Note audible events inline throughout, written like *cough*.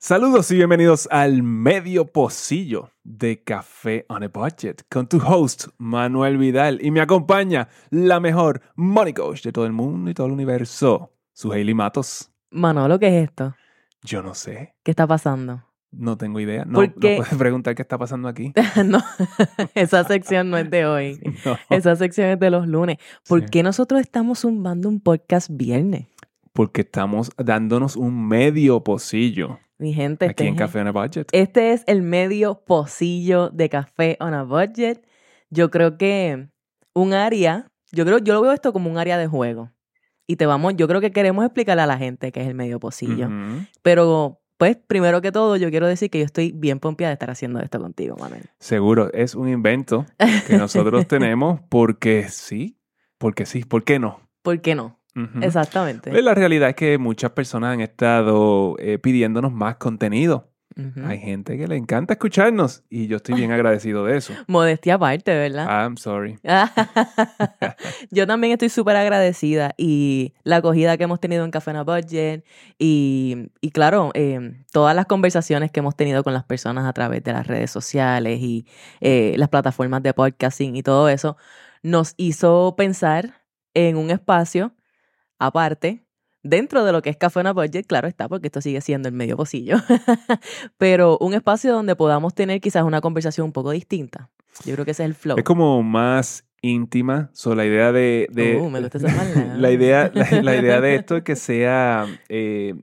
Saludos y bienvenidos al medio pocillo de Café on a Budget con tu host Manuel Vidal y me acompaña la mejor money coach de todo el mundo y todo el universo, su Hailey Matos. Manolo, ¿qué es esto? Yo no sé, ¿Qué está pasando? no tengo idea. No, ¿Por no puedes preguntar qué está pasando aquí. *laughs* no, esa sección no es de hoy. *laughs* No, Esa sección es de los lunes. ¿por Sí. qué nosotros estamos zumbando un podcast viernes? porque estamos dándonos un medio pocillo Mi gente, aquí este, en es- Café on a Budget. este es el medio pocillo de café on a budget. Yo creo que un área, yo creo, yo lo veo esto como un área de juego. Y te vamos, yo creo que queremos explicarle a la gente qué es el medio pocillo. Pero, pues, primero que todo, yo quiero decir que yo estoy bien pompeada de estar haciendo esto contigo, Manuel. Seguro, es un invento que nosotros *laughs* tenemos porque sí, porque sí, ¿por qué no? ¿Por qué no? Exactamente. Pues la realidad es que muchas personas han estado eh, pidiéndonos más contenido. Hay gente que le encanta escucharnos y yo estoy bien *laughs* agradecido de eso. Modestia aparte, ¿verdad? I'm sorry. *laughs* Yo también estoy súper agradecida y la acogida que hemos tenido en Café a Budget y, y claro, eh, todas las conversaciones que hemos tenido con las personas a través de las redes sociales y eh, las plataformas de podcasting y todo eso nos hizo pensar en un espacio aparte dentro de lo que es Café on a Budget, claro está, porque esto sigue siendo el medio pocillo, *laughs* pero un espacio donde podamos tener quizás una conversación un poco distinta. Yo creo que ese es el flow. Es como más íntima. So, la idea de. de- Uh, me gusta esa palabra. *laughs* la, idea, la, la idea de esto es que sea. eh,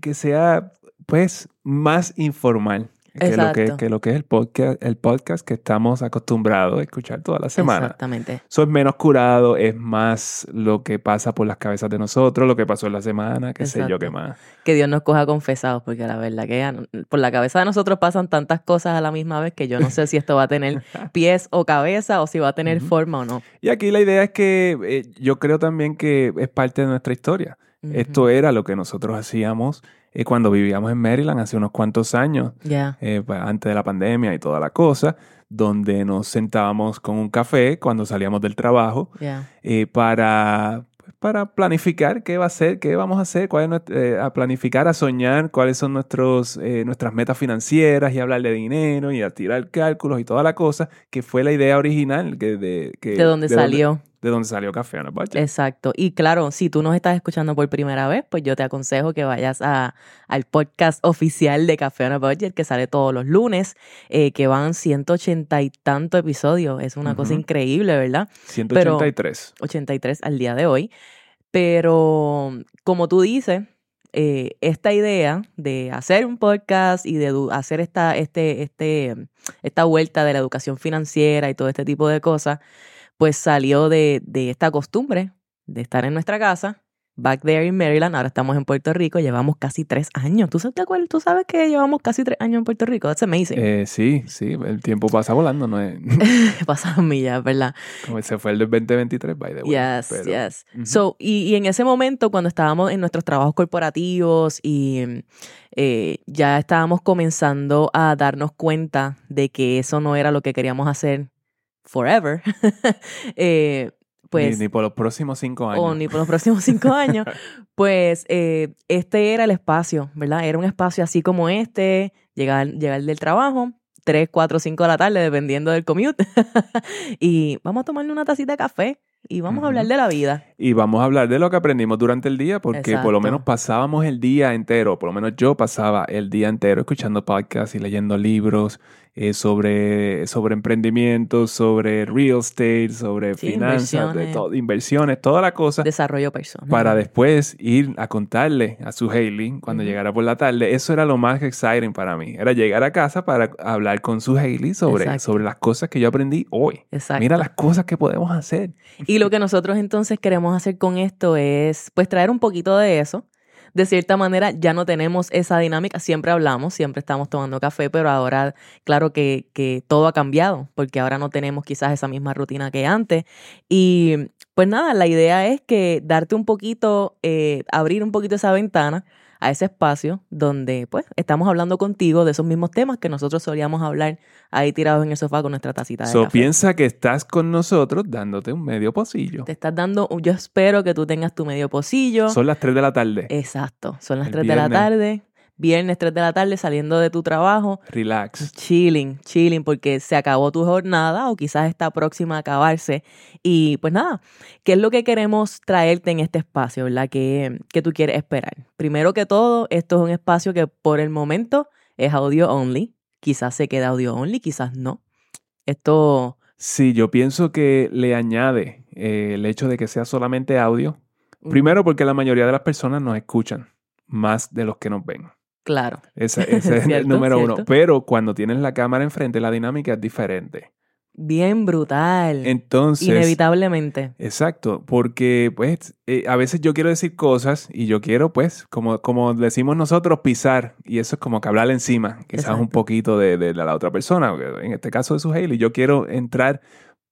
que sea, pues, más informal. Que lo que, que lo que es el podcast, el podcast que estamos acostumbrados a escuchar toda la semana. Exactamente. Eso es menos curado, es más lo que pasa por las cabezas de nosotros, lo que pasó en la semana, qué sé yo qué más. Que Dios nos coja confesados, porque la verdad que por la cabeza de nosotros pasan tantas cosas a la misma vez que yo no sé si esto va a tener *laughs* pies o cabeza o si va a tener forma o no. Y aquí la idea es que eh, yo creo también que es parte de nuestra historia. Esto era lo que nosotros hacíamos eh, cuando vivíamos en Maryland hace unos cuantos años, eh, pa- antes de la pandemia y toda la cosa, donde nos sentábamos con un café cuando salíamos del trabajo eh, para, pues, para planificar qué va a ser, qué vamos a hacer, cuál es eh, a planificar, a soñar cuáles son nuestros, eh, nuestras metas financieras y hablar de dinero y a tirar cálculos y toda la cosa, que fue la idea original que de, que, De dónde salió. De dónde salió Café on a Budget. Exacto. Y claro, si tú nos estás escuchando por primera vez, pues yo te aconsejo que vayas a, al podcast oficial de Café on a Budget, que sale todos los lunes, eh, que van 180 y tanto episodios. Es una cosa increíble, ¿verdad? 183. 83 al día de hoy. Pero como tú dices, eh, esta idea de hacer un podcast y de hacer esta, este, este, esta vuelta de la educación financiera y todo este tipo de cosas, pues salió de, de esta costumbre de estar en nuestra casa. Back there in Maryland, ahora estamos en Puerto Rico, llevamos casi tres años. ¿Tú, sabes- te acuerdas? ¿Tú sabes que llevamos casi tres años en Puerto Rico? That's amazing. Eh, sí, sí, el tiempo pasa volando, no *laughs* *laughs* es Pasaron millas, ¿verdad? como se fue el del 2023, by the way. Yes, pero- yes. Ujú. So, y, y en ese momento, cuando estábamos en nuestros trabajos corporativos y eh, ya estábamos comenzando a darnos cuenta de que eso no era lo que queríamos hacer forever, *laughs* eh, pues, ni, ni por los próximos cinco años. o ni por los próximos cinco *laughs* años, pues eh, este era el espacio, ¿verdad? Era un espacio así como este, llegar, llegar del trabajo. 3, 4, 5 de la tarde, dependiendo del commute. *laughs* y vamos a tomarle una tacita de café y vamos a hablar de la vida. Y vamos a hablar de lo que aprendimos durante el día, porque por lo menos pasábamos el día entero, por lo menos yo pasaba el día entero escuchando podcasts y leyendo libros eh, sobre, sobre emprendimientos, sobre real estate, sobre Sí, finanzas, de inversiones. todo, inversiones, toda la cosa. Desarrollo personal. para después ir a contarle a su Hailey cuando Ujú. llegara por la tarde. Eso era lo más exciting para mí. Era llegar a casa para hablar con su Hailey sobre, Exacto. sobre las cosas que yo aprendí hoy. Exacto. Mira las cosas que podemos hacer. Y lo que nosotros entonces queremos hacer con esto es, pues, traer un poquito de eso. De cierta manera, ya no tenemos esa dinámica. Siempre hablamos, siempre estamos tomando café, pero ahora, claro que, que todo ha cambiado, porque ahora no tenemos quizás esa misma rutina que antes. Y pues nada, la idea es que darte un poquito, eh, abrir un poquito esa ventana a ese espacio donde pues estamos hablando contigo de esos mismos temas que nosotros solíamos hablar ahí tirados en el sofá con nuestra tacita de So, café. piensa que estás con nosotros dándote un medio pocillo. Te estás dando, yo espero que tú tengas tu medio pocillo. Son las 3 de la tarde. Exacto, son las El 3 de la tarde. Viernes 3 de la tarde saliendo de tu trabajo, Relax. chilling, chilling, porque se acabó tu jornada o quizás está próxima a acabarse. Y pues nada, ¿qué es lo que queremos traerte en este espacio, verdad? ¿Qué, qué tú quieres esperar? Primero que todo, esto es un espacio que por el momento es audio only. Quizás se quede audio only, quizás no. Esto Sí, yo pienso que le añade eh, el hecho de que sea solamente audio. Primero porque la mayoría de las personas nos escuchan más de los que nos ven. Claro. Ese, *laughs* ese es el Cierto, número uno. Pero cuando tienes la cámara enfrente, la dinámica es diferente. Bien brutal. Entonces, Inevitablemente. exacto, porque pues eh, a veces yo quiero decir cosas y yo quiero pues, como, como decimos nosotros, pisar. Y eso es como que hablar encima, quizás un poquito de, de la otra persona, en este caso de su Haley. Yo quiero entrar,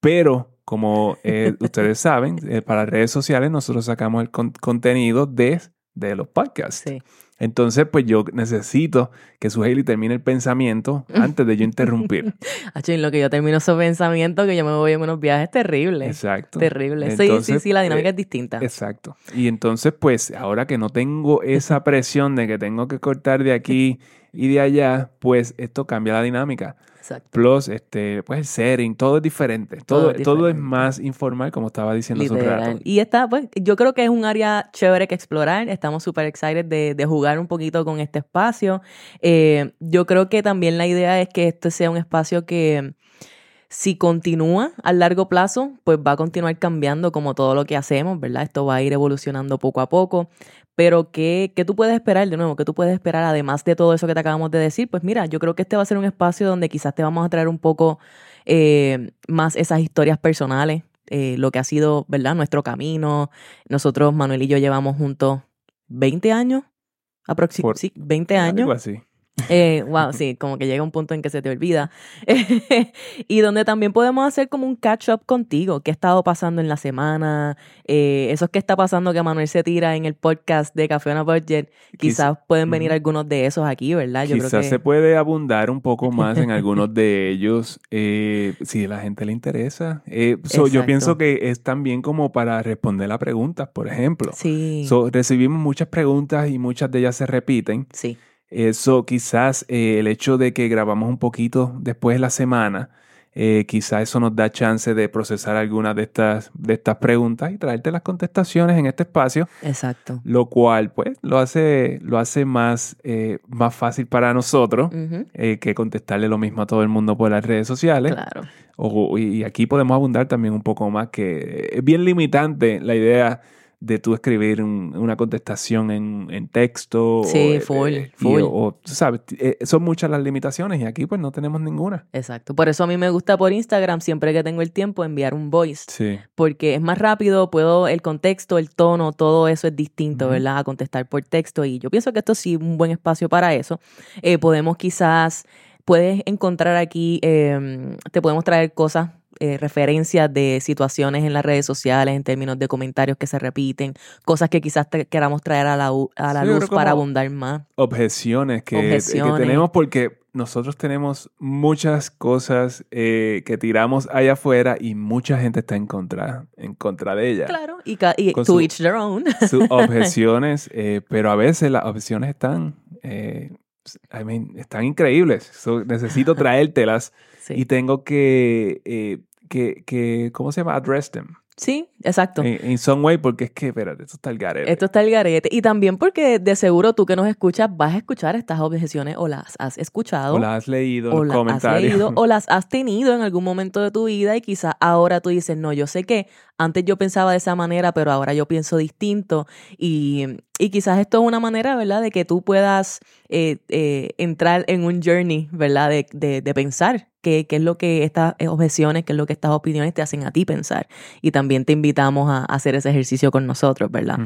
pero como eh, ustedes *laughs* saben, eh, para redes sociales nosotros sacamos el con- contenido de, de los podcasts. Sí. Entonces, pues yo necesito que su Haley termine el pensamiento *laughs* antes de yo interrumpir. *laughs* En lo que yo termino esos pensamientos, que yo me voy en unos viajes terribles. Exacto. Terrible. Sí, sí, Entonces, sí, la dinámica eh, es distinta. Exacto. Y entonces, pues, ahora que no tengo esa *laughs* presión de que tengo que cortar de aquí y de allá, pues esto cambia la dinámica. Exacto. Plus, este, pues el setting, todo es diferente. Todo, Todo es todo es diferente. más informal, como estaba diciendo hace un Literal. rato. Y esta, pues, yo creo que es un área chévere que explorar. Estamos súper excited de, de jugar un poquito con este espacio. Eh, yo creo que también la idea es que este sea un espacio que si continúa a largo plazo, pues va a continuar cambiando como todo lo que hacemos, ¿verdad? Esto va a ir evolucionando poco a poco. Pero, ¿qué, ¿qué tú puedes esperar de nuevo? ¿Qué tú puedes esperar además de todo eso que te acabamos de decir? Pues mira, yo creo que este va a ser un espacio donde quizás te vamos a traer un poco eh, más esas historias personales, eh, lo que ha sido, ¿verdad? Nuestro camino. Nosotros, Manuel y yo, llevamos juntos 20 años, aproximadamente, sí, 20 años. Algo así. Eh, wow, sí, como que llega un punto en que se te olvida. *laughs* y donde también podemos hacer como un catch up contigo. ¿Qué ha estado pasando en la semana? Eh, eso es que está pasando que Manuel se tira en el podcast de Café on Budget. Quizás pueden venir algunos de esos aquí, ¿verdad? Yo Quizás creo que se puede abundar un poco más en algunos de ellos eh, si a la gente le interesa. Eh, so, yo pienso que es también como para responder a preguntas, por ejemplo. Sí, So, recibimos muchas preguntas y muchas de ellas se repiten. sí, Eso quizás eh, el hecho de que grabamos un poquito después de la semana, eh, quizás eso nos da chance de procesar algunas de estas, de estas preguntas y traerte las contestaciones en este espacio, exacto. lo cual pues lo hace, lo hace más, eh, más fácil para nosotros. Eh, que contestarle lo mismo a todo el mundo por las redes sociales. Claro. O- y aquí podemos abundar también un poco más, que es bien limitante la idea de tú escribir un- una contestación en, en texto. Sí, o, full, y- full. o, tú sabes, eh, son muchas las limitaciones y aquí pues no tenemos ninguna. Exacto. Por eso a mí me gusta por Instagram, siempre que tengo el tiempo, enviar un voice. Sí. porque es más rápido, puedo, el contexto, el tono, todo eso es distinto. ¿verdad? A contestar por texto y yo pienso que esto sí es un buen espacio para eso. Eh, podemos quizás, puedes encontrar aquí, eh, te podemos traer cosas, eh, referencias de situaciones en las redes sociales en términos de comentarios que se repiten, cosas que quizás te queramos traer a la, a la Sí, luz para abundar más. Objeciones que, que Objeciones. tenemos porque nosotros tenemos muchas cosas eh, que tiramos allá afuera y mucha gente está en contra, en contra de ellas. Claro, y, y to su- each their own. sus *laughs* objeciones, eh, pero a veces las objeciones están, eh, I mean, están increíbles. So, necesito *laughs* traértelas sí. y tengo que, eh, que, que, ¿cómo se llama? Address them. sí, exacto. En, in some way, porque es que, espérate, esto está el garete. Esto está el garete. Y también porque de seguro tú que nos escuchas vas a escuchar estas objeciones o las has escuchado. o las has leído, o los las has comentarios. leído *laughs* o las has tenido en algún momento de tu vida y quizás ahora tú dices, no, yo sé que antes yo pensaba de esa manera, pero ahora yo pienso distinto y, y quizás esto es una manera, ¿verdad?, de que tú puedas eh, eh, entrar en un journey, ¿verdad?, de, de, de pensar qué, qué es lo que estas objeciones, qué es lo que estas opiniones te hacen a ti pensar. Y también te invitamos a, a hacer ese ejercicio con nosotros, ¿verdad?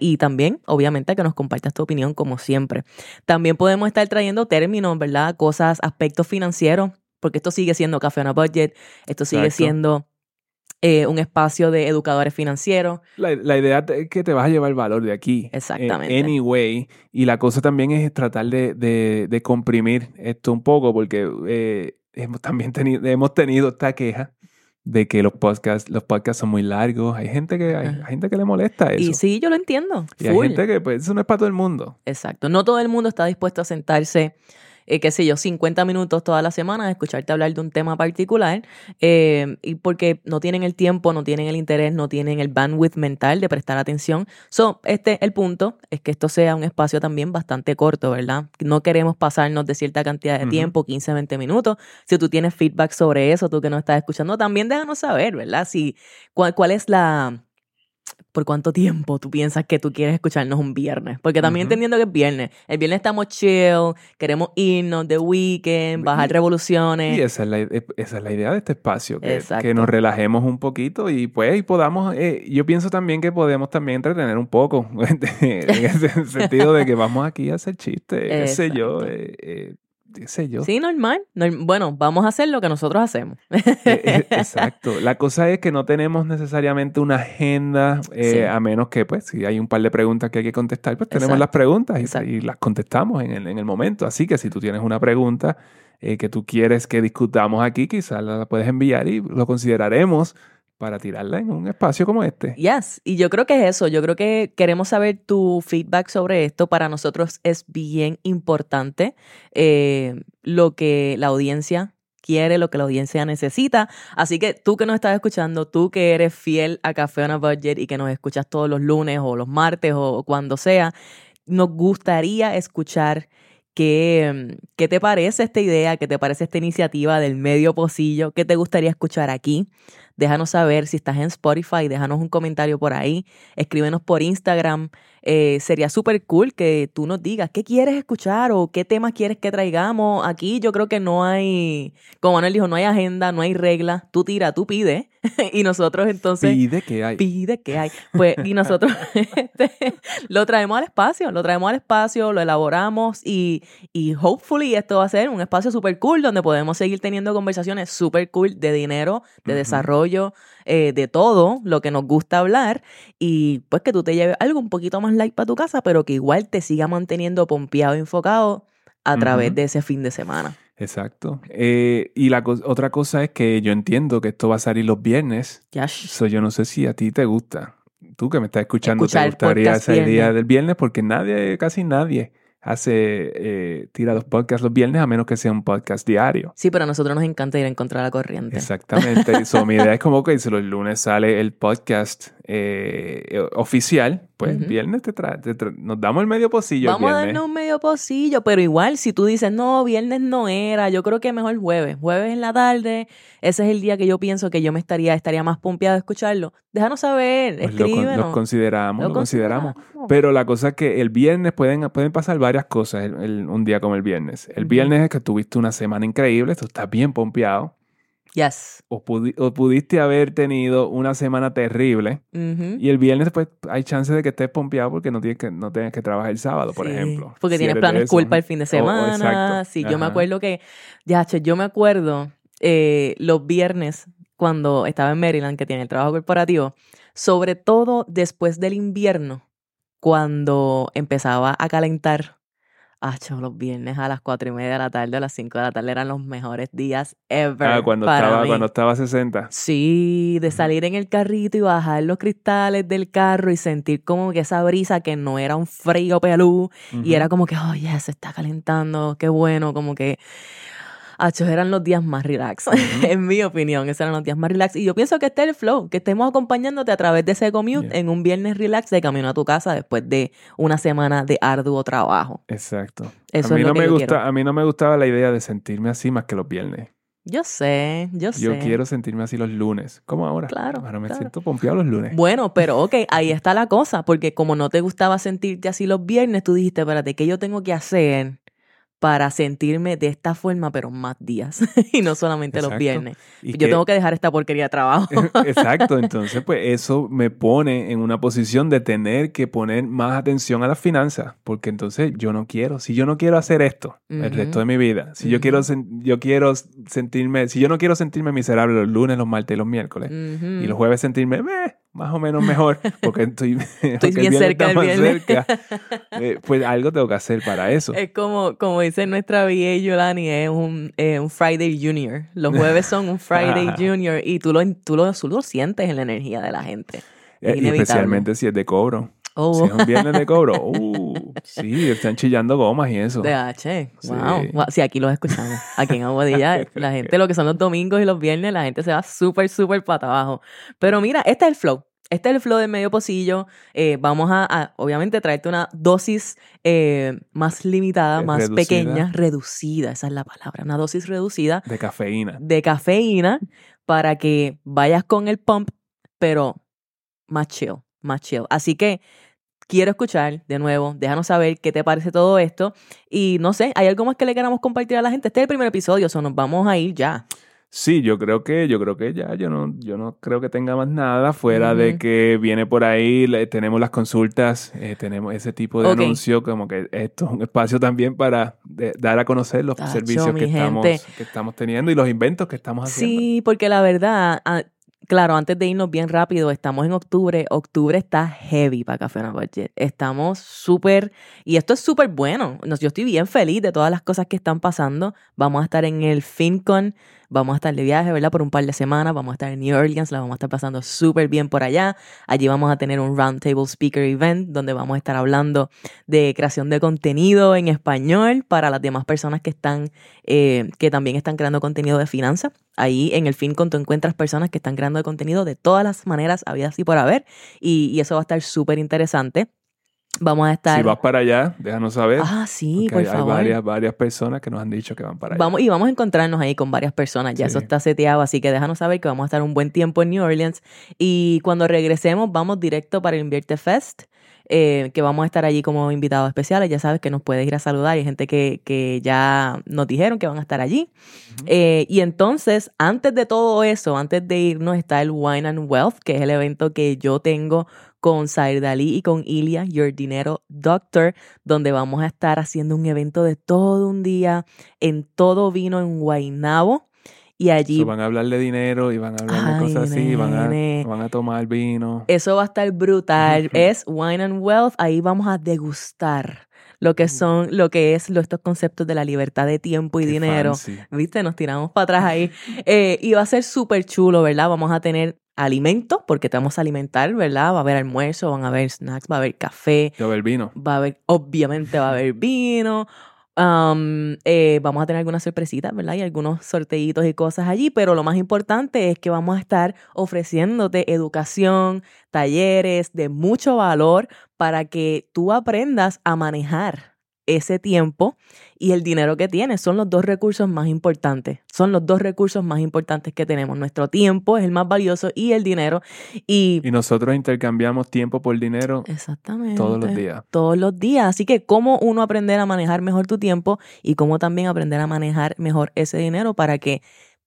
Y también, obviamente, que nos compartas tu opinión como siempre. También podemos estar trayendo términos, ¿verdad? Cosas, aspectos financieros, porque esto sigue siendo Café on a Budget, esto sigue Exacto. siendo eh, un espacio de educadores financieros. La, la idea es que te vas a llevar valor de aquí. Exactamente. Eh, anyway. Y la cosa también es tratar de, de- de comprimir esto un poco, porque eh, hemos también tenido, hemos tenido esta queja de que los podcasts, los podcasts son muy largos. Hay gente que, hay, hay gente que le molesta eso. Y sí, yo lo entiendo. Y hay gente que, pues, eso no es para todo el mundo. Exacto. No todo el mundo está dispuesto a sentarse, eh, qué sé yo, 50 minutos todas las semanas escucharte hablar de un tema particular. eh, y porque no tienen el tiempo, no tienen el interés, no tienen el bandwidth mental de prestar atención. So, este, el punto es que esto sea un espacio también bastante corto, ¿verdad? No queremos pasarnos de cierta cantidad de tiempo, 15, 20 minutos. Si tú tienes feedback sobre eso, tú que nos estás escuchando, también déjanos saber, ¿verdad? Si, cuál, cuál es la por cuánto tiempo tú piensas que tú quieres escucharnos un viernes. Porque también entendiendo que es viernes. El viernes estamos chill, queremos irnos de weekend, bajar Y- revoluciones. Y esa es, la, esa es la idea de este espacio, que, nos relajemos un poquito y pues y podamos, eh, yo pienso también que podemos también entretener un poco, *laughs* en ese sentido de que vamos aquí a hacer chistes, qué sé yo, eh, eh, qué sé yo. Sí, normal. Norm- Bueno, vamos a hacer lo que nosotros hacemos. Eh, eh, *laughs* Exacto. La cosa es que no tenemos necesariamente una agenda, eh, Sí. a menos que, pues, si hay un par de preguntas que hay que contestar, pues tenemos Exacto. las preguntas y, las contestamos en el, en el momento. Así que si tú tienes una pregunta eh, que tú quieres que discutamos aquí, quizás la puedes enviar y lo consideraremos para tirarla en un espacio como este. Yes, y yo creo que es eso, yo creo que queremos saber tu feedback sobre esto. Para nosotros es bien importante eh, lo que la audiencia quiere, lo que la audiencia necesita. Así que tú que nos estás escuchando, tú que eres fiel a Café on a Budget y que nos escuchas todos los lunes o los martes o cuando sea, nos gustaría escuchar qué, qué te parece esta idea, qué te parece esta iniciativa del medio pocillo, qué te gustaría escuchar aquí. Déjanos saber si estás en Spotify, déjanos un comentario por ahí, escríbenos por Instagram. Eh, sería súper cool que tú nos digas qué quieres escuchar o qué temas quieres que traigamos. Aquí yo creo que no hay, como Manuel dijo, no hay agenda, no hay regla. Tú tira, tú pide. *laughs* y nosotros entonces Pide que hay. pide que hay. Pues, y nosotros *laughs* *laughs* este, lo traemos al espacio, lo traemos al espacio, lo elaboramos y, y hopefully esto va a ser un espacio súper cool donde podemos seguir teniendo conversaciones súper cool de dinero, de desarrollo, eh, de todo lo que nos gusta hablar y pues que tú te lleves algo un poquito más light para tu casa, pero que igual te siga manteniendo pompeado, enfocado a través de ese fin de semana. Exacto. Eh, y la co- otra cosa es que yo entiendo que esto va a salir los viernes. So, yo no sé si a ti te gusta. Tú que me estás escuchando, Escuchar ¿te gustaría ese día del viernes? Porque nadie, casi nadie hace, eh, tira los podcasts los viernes a menos que sea un podcast diario. Sí, pero a nosotros nos encanta ir en contra de la corriente. Exactamente. *laughs* so, mi idea es como que si los lunes sale el podcast eh, eh, oficial, pues Ujú. viernes te nos damos el medio pocillo Vamos a darnos un medio pocillo, pero igual si tú dices, no, viernes no era, yo creo que mejor jueves. Jueves en la tarde, ese es el día que yo pienso que yo me estaría, estaría más pompeado de escucharlo. Déjanos saber, Pues lo, con- escríbenos. los consideramos, Lo lo consideramos. consideramos. Pero la cosa es que el viernes pueden, pueden pasar varias cosas el- el- un día como el viernes. El viernes es que tuviste una semana increíble, tú estás bien pompeado. Yes. O, pudi- o pudiste haber tenido una semana terrible. Ujú. Y el viernes pues hay chance de que estés pompeado porque no tienes que, no tienes que trabajar el sábado, por Sí, ejemplo. Porque Si tienes planes para el fin de semana. Sí, yo me Ajá. acuerdo que, ya, che, yo me acuerdo eh, los viernes cuando estaba en Maryland, que tiene el trabajo corporativo, sobre todo después del invierno, cuando empezaba a calentar. Ah, cho, los viernes a las cuatro y media de la tarde, a las 5 de la tarde eran los mejores días ever. Ah, cuando para estaba, mí. cuando estaba a 60. Sí, de salir en el carrito y bajar los cristales del carro y sentir como que esa brisa que no era un frío pelú y era como que, oh, ya se está calentando, qué bueno, como que, achos, eran los días más relax, *laughs* en mi opinión, esos eran los días más relax. Y yo pienso que este es el flow, que estemos acompañándote a través de ese commute Yeah. en un viernes relax de camino a tu casa después de una semana de arduo trabajo. Exacto. Eso a, mí es no me gusta, quiero. a mí no me gustaba la idea de sentirme así más que los viernes. Yo sé, yo sé. Yo quiero sentirme así los lunes. como ahora? Claro, Ahora me claro. siento pompeado los lunes. Bueno, pero ok, *laughs* ahí está la cosa, porque como no te gustaba sentirte así los viernes, tú dijiste, espérate, ¿qué yo tengo que hacer para sentirme de esta forma, pero más días? *laughs* y no solamente los viernes. Y Yo que- tengo que dejar esta porquería de trabajo. *laughs* Exacto, entonces pues eso me pone en una posición de tener que poner más atención a las finanzas, porque entonces yo no quiero, si yo no quiero hacer esto el resto de mi vida, si yo quiero yo quiero sentirme, si yo no quiero sentirme miserable los lunes, los martes y los miércoles y los jueves sentirme, "Meh", más o menos mejor, *laughs* porque estoy, *laughs* Estoy bien cerca del viernes. cerca, *laughs* eh, pues algo tengo que hacer para eso. Es como, como dice nuestra VA Yolani, es un, eh, un Friday Junior. Los jueves son un Friday Junior y tú lo, tú, lo, tú lo sientes en la energía de la gente. Eh, y especialmente si es de cobro. Oh. Si es un viernes de cobro, *laughs* uh, sí, están chillando gomas y eso. DH, Sí. wow. wow. Sí, aquí los escuchamos. Aquí en Aguadilla, la gente, lo que son los domingos y los viernes, la gente se va súper, súper para abajo. Pero mira, este es el flow. Este es el flow del medio pocillo. Eh, vamos a, a, obviamente, traerte una dosis eh, más limitada, más reducida. pequeña, reducida, esa es la palabra, una dosis reducida De cafeína. de cafeína para que vayas con el pump, pero más chill, más chill. Así que quiero escuchar de nuevo, déjanos saber qué te parece todo esto. Y no sé, ¿hay algo más que le queramos compartir a la gente? Este es el primer episodio, o nos vamos a ir ya. Sí, yo creo que, yo creo que ya, yo no, yo no creo que tenga más nada fuera de que viene por ahí, le- tenemos las consultas, eh, tenemos ese tipo de Ok. anuncio, como que esto es un espacio también para de- dar a conocer los Tacho, servicios que estamos, que estamos teniendo y los inventos que estamos haciendo. Sí, porque la verdad, ah, claro, antes de irnos bien rápido, estamos en octubre. Octubre está heavy para Café a Budget. Estamos súper, y esto es súper bueno. Yo estoy bien feliz de todas las cosas que están pasando. Vamos a estar en el FinCon, vamos a estar de viaje, ¿verdad? Por un par de semanas. Vamos a estar en New Orleans, la vamos a estar pasando súper bien por allá. Allí vamos a tener un Roundtable Speaker Event donde vamos a estar hablando de creación de contenido en español para las demás personas que están, eh, que también están creando contenido de finanzas. Ahí en el FinCon tú encuentras personas que están creando contenido de todas las maneras habidas y por haber. Y, y eso va a estar súper interesante. Vamos a estar. Si vas para allá, déjanos saber. ah, sí, por hay, hay favor. varias, varias personas que nos han dicho que van para allá. Vamos, y vamos a encontrarnos ahí con varias personas. Ya eso está seteado, así que déjanos saber que vamos a estar un buen tiempo en New Orleans. Y cuando regresemos, vamos directo para el Invierte Fest, eh, que vamos a estar allí como invitados especiales. Ya sabes que nos puedes ir a saludar. Hay gente que, que ya nos dijeron que van a estar allí. Eh, y entonces, antes de todo eso, antes de irnos, está el Wine and Wealth, que es el evento que yo tengo con Zair Dalí y con Ilia, Your Dinero Doctor, donde vamos a estar haciendo un evento de todo un día en todo vino en Guaynabo. Y allí So, van a hablar de dinero y van a hablar de cosas así, van a, van a tomar vino. eso va a estar brutal. Es Wine and Wealth. Ahí vamos a degustar lo que son, lo que es lo- estos conceptos de la libertad de tiempo y Qué dinero. fancy. ¿Viste? Nos tiramos para atrás ahí. Eh, y va a ser súper chulo, ¿verdad? Vamos a tener alimentos, porque te vamos a alimentar, ¿verdad? Va a haber almuerzo, van a haber snacks, va a haber café, Yo el vino. va a haber, obviamente va a haber vino. Um, vamos a tener algunas sorpresitas, ¿verdad? Y algunos sorteitos y cosas allí, pero lo más importante es que vamos a estar ofreciéndote educación, talleres de mucho valor para que tú aprendas a manejar ese tiempo y el dinero que tienes. Son los dos recursos más importantes. Son los dos recursos más importantes que tenemos. Nuestro tiempo es el más valioso y el dinero. Y, Y nosotros intercambiamos tiempo por dinero exactamente. todos los días. Todos los días. Así que cómo uno aprender a manejar mejor tu tiempo y cómo también aprender a manejar mejor ese dinero para que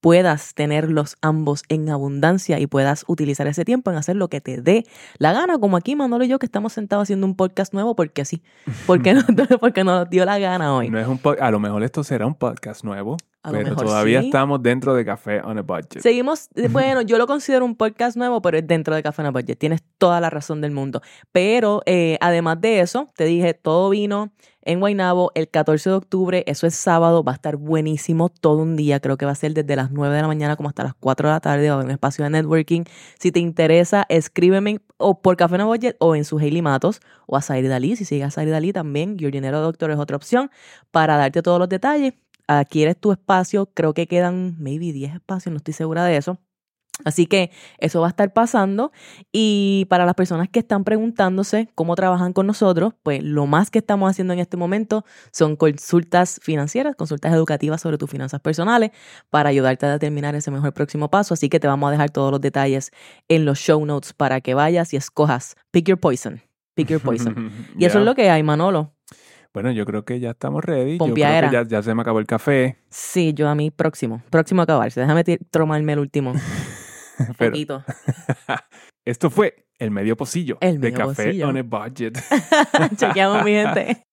puedas tenerlos ambos en abundancia y puedas utilizar ese tiempo en hacer lo que te dé la gana, como aquí Manolo y yo que estamos sentados haciendo un podcast nuevo porque sí, porque, no, *laughs* *laughs* porque nos dio la gana hoy. No es un po- a lo mejor esto será un podcast nuevo, A pero mejor todavía sí. estamos dentro de Café on a Budget. Seguimos, eh, *laughs* bueno, yo lo considero un podcast nuevo, pero es dentro de Café on a Budget. Tienes toda la razón del mundo. Pero eh, además de eso, te dije, todo vino en Guaynabo el 14 de octubre. Eso es sábado, va a estar buenísimo todo un día. Creo que va a ser desde las 9 de la mañana como hasta las 4 de la tarde. Va a un espacio de networking. Si te interesa, escríbeme o por Café Budget o en su Hailey Matos o a Zairi Dalí. Si sigues a Zairi Dalí también, Your Dinero Doctor es otra opción para darte todos los detalles adquieres tu espacio, creo que quedan maybe 10 espacios, no estoy segura de eso. Así que eso va a estar pasando y para las personas que están preguntándose cómo trabajan con nosotros, pues lo más que estamos haciendo en este momento son consultas financieras, consultas educativas sobre tus finanzas personales para ayudarte a determinar ese mejor próximo paso. Así que te vamos a dejar todos los detalles en los show notes para que vayas y escojas. Pick your poison. Pick your poison. *laughs* Y eso es lo que hay, Manolo. Bueno, yo creo que ya estamos ready. Yo creo que ya, ya se me acabó el café. Sí, yo a mí próximo. Próximo a acabarse. Déjame tomarme el último. *laughs* *laughs* Pero poquito. *laughs* esto fue el medio pocillo El de Café pocillo. on a Budget. *laughs* Chequeamos, mi gente.